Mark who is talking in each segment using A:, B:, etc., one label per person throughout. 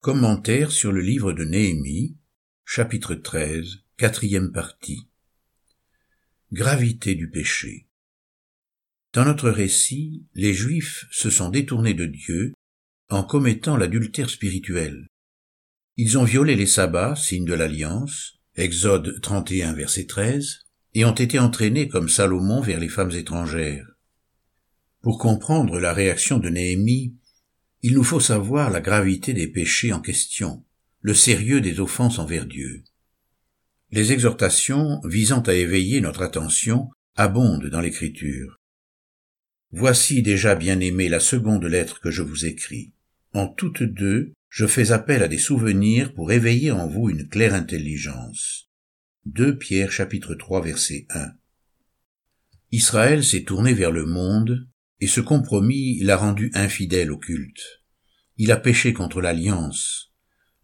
A: Commentaire sur le livre de Néhémie, chapitre 13, quatrième partie. Gravité du péché. Dans notre récit, les Juifs se sont détournés de Dieu en commettant l'adultère spirituel. Ils ont violé les sabbats, signe de l'alliance, Exode 31 verset 13, et ont été entraînés comme Salomon vers les femmes étrangères. Pour comprendre la réaction de Néhémie, il nous faut savoir la gravité des péchés en question, le sérieux des offenses envers Dieu. Les exhortations visant à éveiller notre attention abondent dans l'Écriture. Voici déjà bien aimé la seconde lettre que je vous écris. En toutes deux, je fais appel à des souvenirs pour éveiller en vous une claire intelligence. 2 Pierre chapitre 3 verset 1. Israël s'est tourné vers le monde et ce compromis l'a rendu infidèle au culte. Il a péché contre l'alliance.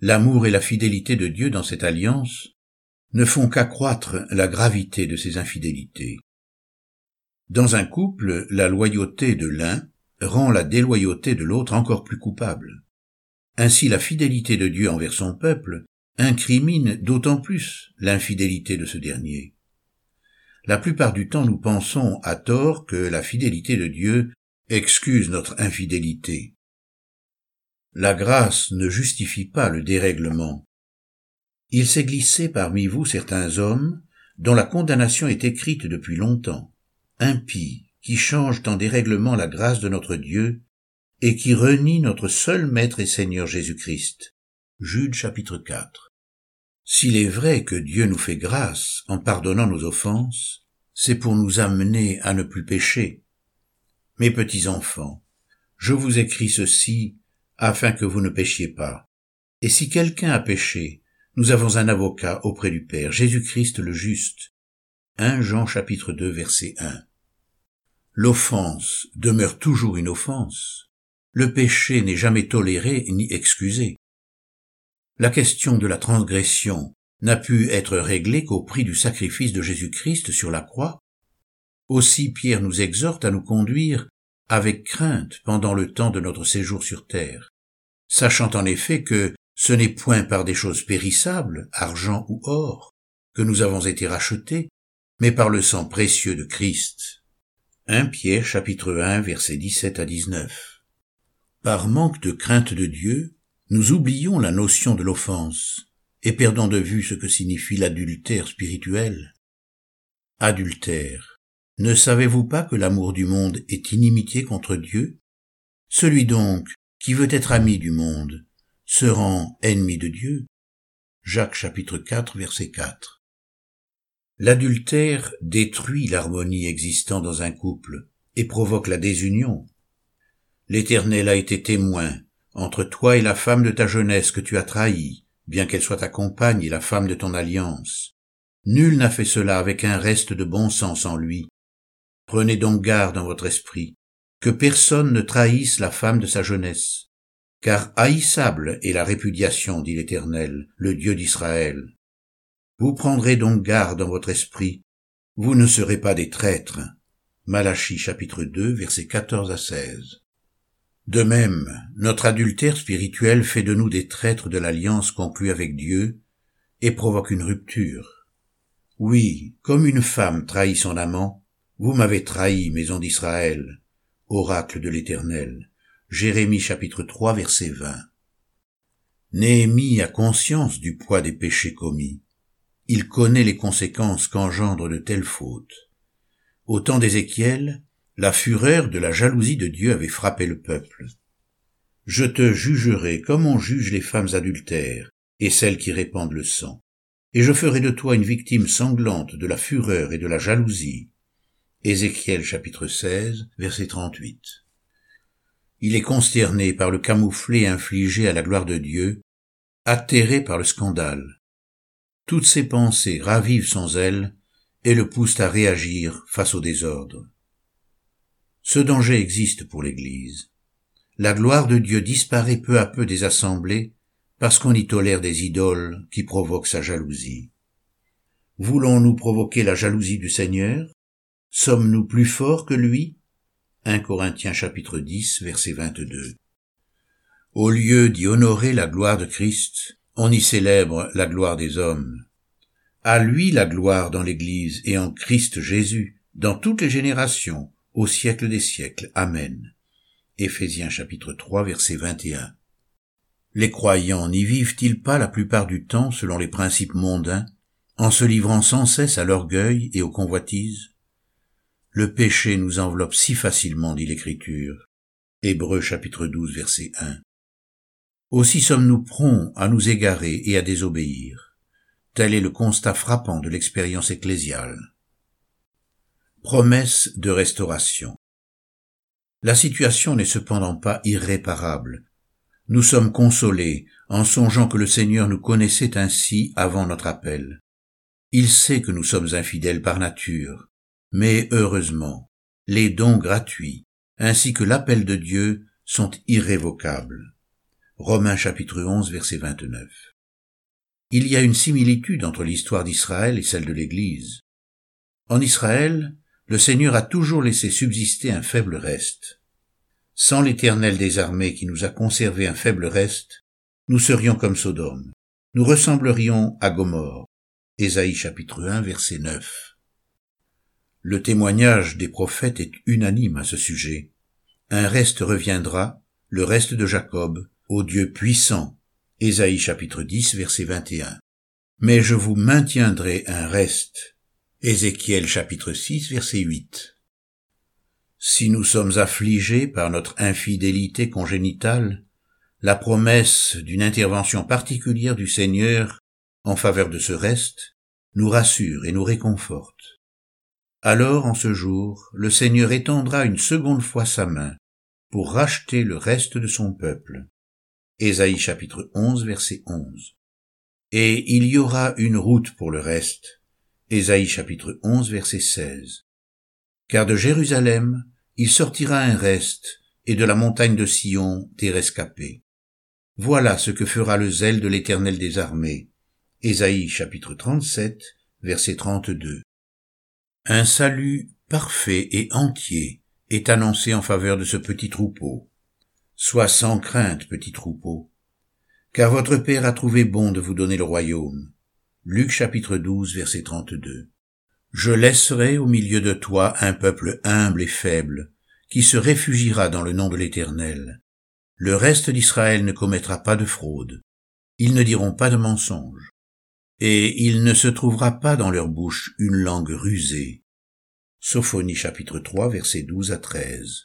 A: L'amour et la fidélité de Dieu dans cette alliance ne font qu'accroître la gravité de ces infidélités. Dans un couple, la loyauté de l'un rend la déloyauté de l'autre encore plus coupable. Ainsi la fidélité de Dieu envers son peuple incrimine d'autant plus l'infidélité de ce dernier. La plupart du temps, nous pensons à tort que la fidélité de Dieu excuse notre infidélité. La grâce ne justifie pas le dérèglement. Il s'est glissé parmi vous certains hommes dont la condamnation est écrite depuis longtemps, impies, qui changent en dérèglement la grâce de notre Dieu et qui renient notre seul Maître et Seigneur Jésus-Christ. Jude chapitre 4. S'il est vrai que Dieu nous fait grâce en pardonnant nos offenses, c'est pour nous amener à ne plus pécher. Mes petits enfants, je vous écris ceci afin que vous ne péchiez pas. Et si quelqu'un a péché, nous avons un avocat auprès du Père, Jésus-Christ le juste. 1 Jean chapitre 2 verset 1. L'offense demeure toujours une offense. Le péché n'est jamais toléré ni excusé. La question de la transgression n'a pu être réglée qu'au prix du sacrifice de Jésus-Christ sur la croix. Aussi Pierre nous exhorte à nous conduire avec crainte pendant le temps de notre séjour sur terre, sachant en effet que ce n'est point par des choses périssables, argent ou or, que nous avons été rachetés, mais par le sang précieux de Christ. 1 Pierre chapitre 1 versets 17 à 19. Par manque de crainte de Dieu, nous oublions la notion de l'offense et perdons de vue ce que signifie l'adultère spirituel. Adultère. Ne savez-vous pas que l'amour du monde est inimitié contre Dieu? Celui donc qui veut être ami du monde se rend ennemi de Dieu. Jacques chapitre 4 verset 4. L'adultère détruit l'harmonie existant dans un couple et provoque la désunion. L'Éternel a été témoin entre toi et la femme de ta jeunesse que tu as trahie, bien qu'elle soit ta compagne et la femme de ton alliance. Nul n'a fait cela avec un reste de bon sens en lui. Prenez donc garde en votre esprit, que personne ne trahisse la femme de sa jeunesse. Car haïssable est la répudiation, dit l'Éternel, le Dieu d'Israël. Vous prendrez donc garde en votre esprit, vous ne serez pas des traîtres. Malachie chapitre 2 versets 14 à 16. De même, notre adultère spirituel fait de nous des traîtres de l'alliance conclue avec Dieu et provoque une rupture. Oui, comme une femme trahit son amant, vous m'avez trahi, maison d'Israël, oracle de l'Éternel. Jérémie chapitre 3 verset 20. Néhémie a conscience du poids des péchés commis. Il connaît les conséquences qu'engendrent de telles fautes. Au temps d'Ézéchiel, la fureur de la jalousie de Dieu avait frappé le peuple. Je te jugerai comme on juge les femmes adultères et celles qui répandent le sang, et je ferai de toi une victime sanglante de la fureur et de la jalousie. Ézéchiel chapitre 16, verset 38. Il est consterné par le camouflet infligé à la gloire de Dieu, atterré par le scandale. Toutes ses pensées ravivent son zèle et le poussent à réagir face au désordre. Ce danger existe pour l'Église. La gloire de Dieu disparaît peu à peu des assemblées parce qu'on y tolère des idoles qui provoquent sa jalousie. Voulons-nous provoquer la jalousie du Seigneur? Sommes-nous plus forts que lui? 1 Corinthiens chapitre 10 verset 22. Au lieu d'y honorer la gloire de Christ, on y célèbre la gloire des hommes. À lui la gloire dans l'Église et en Christ Jésus, dans toutes les générations, au siècle des siècles. Amen. Éphésiens chapitre 3 verset 21. Les croyants n'y vivent-ils pas la plupart du temps selon les principes mondains, en se livrant sans cesse à l'orgueil et aux convoitises? Le péché nous enveloppe si facilement, dit l'Écriture. Hébreux chapitre 12 verset 1. Aussi sommes-nous prompts à nous égarer et à désobéir. Tel est le constat frappant de l'expérience ecclésiale. Promesse de restauration. La situation n'est cependant pas irréparable. Nous sommes consolés en songeant que le Seigneur nous connaissait ainsi avant notre appel. Il sait que nous sommes infidèles par nature, mais heureusement, les dons gratuits, ainsi que l'appel de Dieu, sont irrévocables. Romains chapitre 11 verset 29. Il y a une similitude entre l'histoire d'Israël et celle de l'Église. En Israël, le Seigneur a toujours laissé subsister un faible reste. Sans l'Éternel des armées qui nous a conservé un faible reste, nous serions comme Sodome. Nous ressemblerions à Gomorre. Ésaïe chapitre 1 verset 9. Le témoignage des prophètes est unanime à ce sujet. Un reste reviendra, le reste de Jacob, au Dieu puissant. Ésaïe chapitre 10 verset 21. Mais je vous maintiendrai un reste. Ézéchiel chapitre 6 verset 8. Si nous sommes affligés par notre infidélité congénitale, la promesse d'une intervention particulière du Seigneur en faveur de ce reste nous rassure et nous réconforte. Alors, en ce jour, le Seigneur étendra une seconde fois sa main pour racheter le reste de son peuple. Ésaïe chapitre 11 verset 11. Et il y aura une route pour le reste. Chapitre 11 verset 16. Car de Jérusalem, il sortira un reste, et de la montagne de Sion des rescapés. Voilà ce que fera le zèle de l'Éternel des armées. Ésaïe chapitre 37 verset 32. Un salut parfait et entier est annoncé en faveur de ce petit troupeau. Sois sans crainte, petit troupeau, car votre Père a trouvé bon de vous donner le royaume. Luc chapitre 12 verset 32. Je laisserai au milieu de toi un peuple humble et faible, qui se réfugiera dans le nom de l'Éternel. Le reste d'Israël ne commettra pas de fraude. Ils ne diront pas de mensonge. Et il ne se trouvera pas dans leur bouche une langue rusée. Sophonie chapitre 3 verset 12 à 13.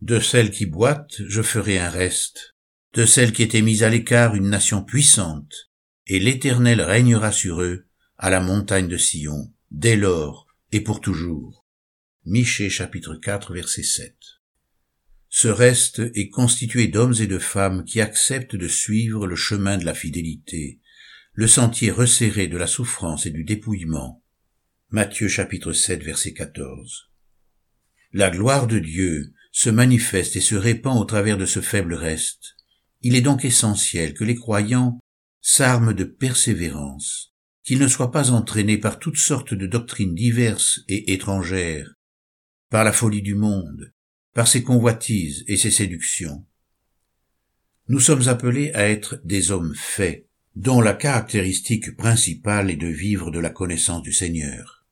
A: De celles qui boitent, je ferai un reste. De celles qui étaient mises à l'écart, une nation puissante. Et l'Éternel régnera sur eux, à la montagne de Sion, dès lors et pour toujours. Michée chapitre 4 verset 7. Ce reste est constitué d'hommes et de femmes qui acceptent de suivre le chemin de la fidélité, le sentier resserré de la souffrance et du dépouillement. Matthieu chapitre 7 verset 14. La gloire de Dieu se manifeste et se répand au travers de ce faible reste. Il est donc essentiel que les croyants s'arment de persévérance, qu'ils ne soient pas entraînés par toutes sortes de doctrines diverses et étrangères, par la folie du monde, par ses convoitises et ses séductions. Nous sommes appelés à être des hommes faits, dont la caractéristique principale est de vivre de la connaissance du Seigneur.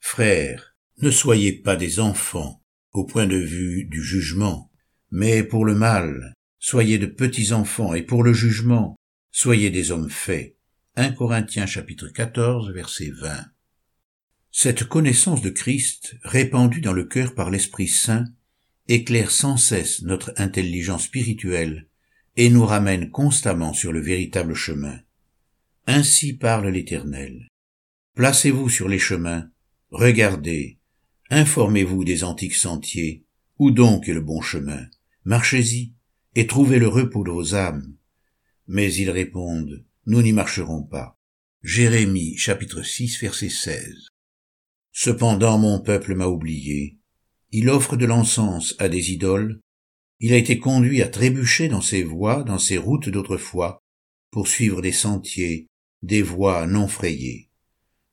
A: Frères, ne soyez pas des enfants, au point de vue du jugement, mais pour le mal, soyez de petits enfants, et pour le jugement, soyez des hommes faits. 1 Corinthiens chapitre 14 verset 20. Cette connaissance de Christ, répandue dans le cœur par l'Esprit Saint, éclaire sans cesse notre intelligence spirituelle et nous ramène constamment sur le véritable chemin. Ainsi parle l'Éternel. Placez-vous sur les chemins, regardez, Informez-vous des antiques sentiers. Où donc est le bon chemin? Marchez-y, et trouvez le repos de vos âmes. Mais ils répondent, nous n'y marcherons pas. Jérémie, chapitre 6, verset 16. Cependant mon peuple m'a oublié. Il offre de l'encens à des idoles. Il a été conduit à trébucher dans ses voies, dans ses routes d'autrefois, pour suivre des sentiers, des voies non frayées.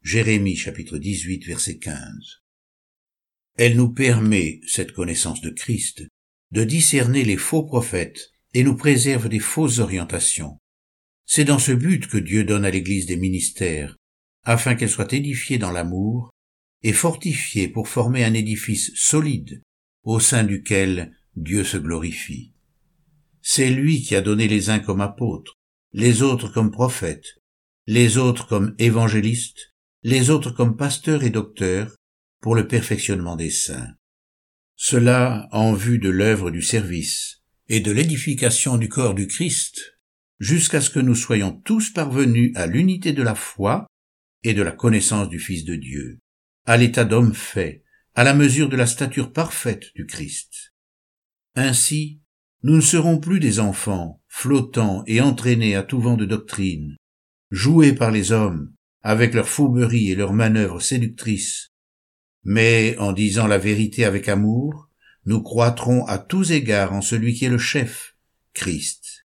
A: Jérémie, chapitre 18, verset 15. Elle nous permet, cette connaissance de Christ, de discerner les faux prophètes et nous préserve des fausses orientations. C'est dans ce but que Dieu donne à l'Église des ministères, afin qu'elle soit édifiée dans l'amour et fortifiée pour former un édifice solide au sein duquel Dieu se glorifie. C'est lui qui a donné les uns comme apôtres, les autres comme prophètes, les autres comme évangélistes, les autres comme pasteurs et docteurs, pour le perfectionnement des saints. Cela en vue de l'œuvre du service et de l'édification du corps du Christ, jusqu'à ce que nous soyons tous parvenus à l'unité de la foi et de la connaissance du Fils de Dieu, à l'état d'homme fait, à la mesure de la stature parfaite du Christ. Ainsi, nous ne serons plus des enfants, flottants et entraînés à tout vent de doctrine, joués par les hommes, avec leurs fourberies et leurs manœuvres séductrices, mais en disant la vérité avec amour, nous croîtrons à tous égards en celui qui est le chef, Christ.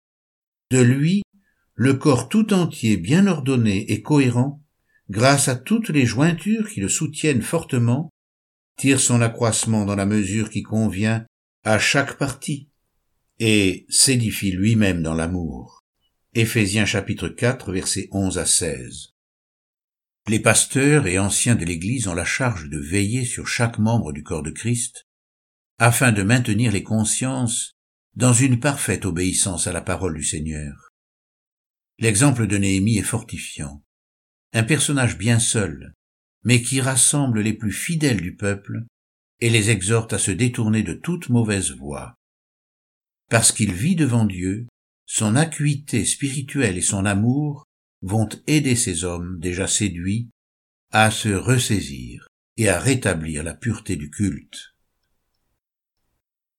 A: De lui, le corps tout entier bien ordonné et cohérent, grâce à toutes les jointures qui le soutiennent fortement, tire son accroissement dans la mesure qui convient à chaque partie, et s'édifie lui-même dans l'amour. Éphésiens chapitre 4 versets 11 à 16. Les pasteurs et anciens de l'Église ont la charge de veiller sur chaque membre du corps de Christ, afin de maintenir les consciences dans une parfaite obéissance à la parole du Seigneur. L'exemple de Néhémie est fortifiant. Un personnage bien seul, mais qui rassemble les plus fidèles du peuple et les exhorte à se détourner de toute mauvaise voie. Parce qu'il vit devant Dieu, son acuité spirituelle et son amour vont aider ces hommes déjà séduits à se ressaisir et à rétablir la pureté du culte.